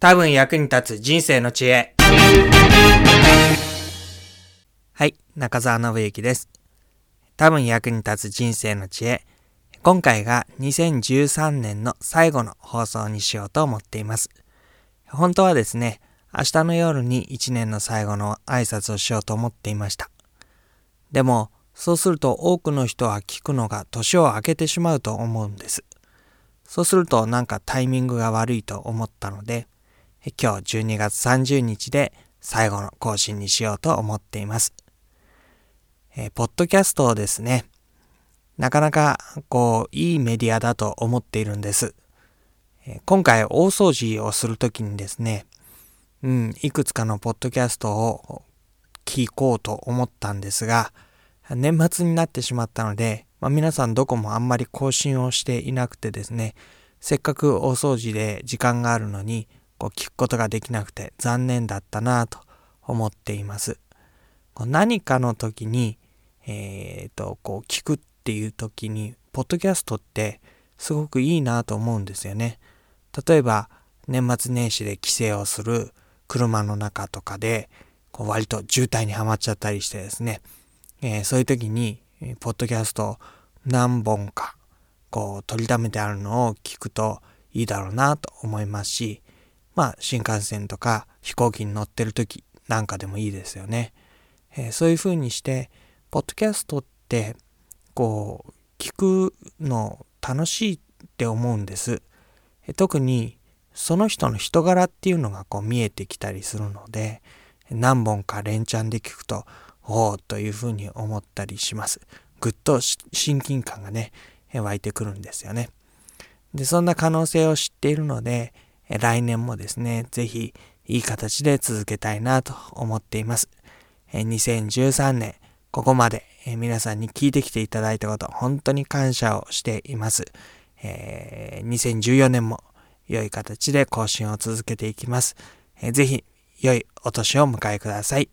多分役に立つ人生の知恵。はい、中澤信之です。多分役に立つ人生の知恵。今回が2013年の最後の放送にしようと思っています。本当はですね、明日の夜に1年の最後の挨拶をしようと思っていました。でも、そうすると多くの人は聞くのが年を明けてしまうと思うんです。そうするとなんかタイミングが悪いと思ったので、今日12月30日で最後の更新にしようと思っています。えー、ポッドキャストをですね、なかなかこういいメディアだと思っているんです。え、今回大掃除をするときにですね、うん、いくつかのポッドキャストを聞こうと思ったんですが、年末になってしまったので、まあ、皆さんどこもあんまり更新をしていなくてですね、せっかく大掃除で時間があるのに、こう聞くことができなくて残念だったなと思っています。こう何かの時に、えっ、ー、と、こう聞くっていう時に、ポッドキャストってすごくいいなと思うんですよね。例えば、年末年始で帰省をする車の中とかで、こう割と渋滞にはまっちゃったりしてですね、えー、そういう時に、ポッドキャスト何本かこう取りためてあるのを聞くといいだろうなと思いますし、まあ、新幹線とか飛行機に乗ってる時なんかでもいいですよね。えー、そういう風にして、ポッドキャストって、こう、聞くの楽しいって思うんです。え、特に、その人の人柄っていうのがこう見えてきたりするので、何本か連チャンで聞くと、おおというふうに思ったりします。ぐっと親近感がね、湧いてくるんですよね。で、そんな可能性を知っているので、来年もですね、ぜひいい形で続けたいなと思っています。2013年、ここまで皆さんに聞いてきていただいたこと、本当に感謝をしています。2014年も良い形で更新を続けていきます。ぜひ良いお年を迎えください。